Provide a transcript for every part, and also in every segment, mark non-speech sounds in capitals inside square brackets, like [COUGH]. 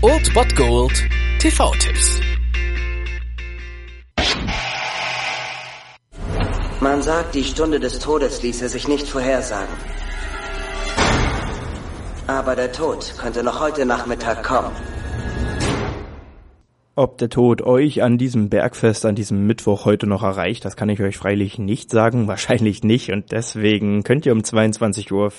Old Bot Gold TV-Tipps. Man sagt, die Stunde des Todes ließe sich nicht vorhersagen. Aber der Tod könnte noch heute Nachmittag kommen. Ob der Tod euch an diesem Bergfest, an diesem Mittwoch heute noch erreicht, das kann ich euch freilich nicht sagen, [LAUGHS] wahrscheinlich nicht und deswegen könnt ihr um 22.05 Uhr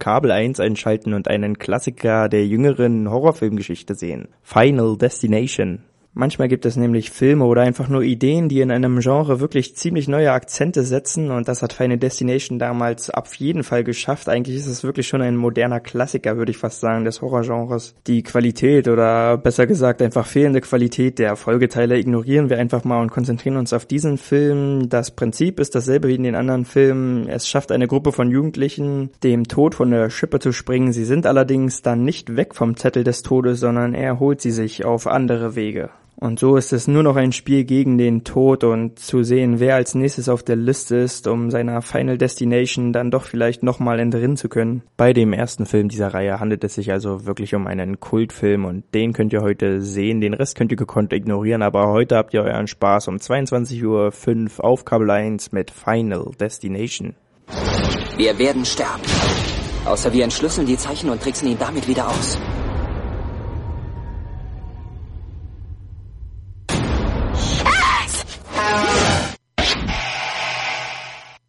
Kabel 1 einschalten und einen Klassiker der jüngeren Horrorfilmgeschichte sehen. Final Destination. Manchmal gibt es nämlich Filme oder einfach nur Ideen, die in einem Genre wirklich ziemlich neue Akzente setzen und das hat Final Destination damals auf jeden Fall geschafft. Eigentlich ist es wirklich schon ein moderner Klassiker, würde ich fast sagen, des Horrorgenres. Die Qualität oder besser gesagt einfach fehlende Qualität der Folgeteile ignorieren wir einfach mal und konzentrieren uns auf diesen Film. Das Prinzip ist dasselbe wie in den anderen Filmen. Es schafft eine Gruppe von Jugendlichen, dem Tod von der Schippe zu springen. Sie sind allerdings dann nicht weg vom Zettel des Todes, sondern er holt sie sich auf andere Wege. Und so ist es nur noch ein Spiel gegen den Tod und zu sehen, wer als nächstes auf der Liste ist, um seiner Final Destination dann doch vielleicht nochmal entrinnen zu können. Bei dem ersten Film dieser Reihe handelt es sich also wirklich um einen Kultfilm und den könnt ihr heute sehen. Den Rest könnt ihr gekonnt ignorieren, aber heute habt ihr euren Spaß um 22.05 Uhr auf Kabel 1 mit Final Destination. Wir werden sterben. Außer wir entschlüsseln die Zeichen und tricksen ihn damit wieder aus.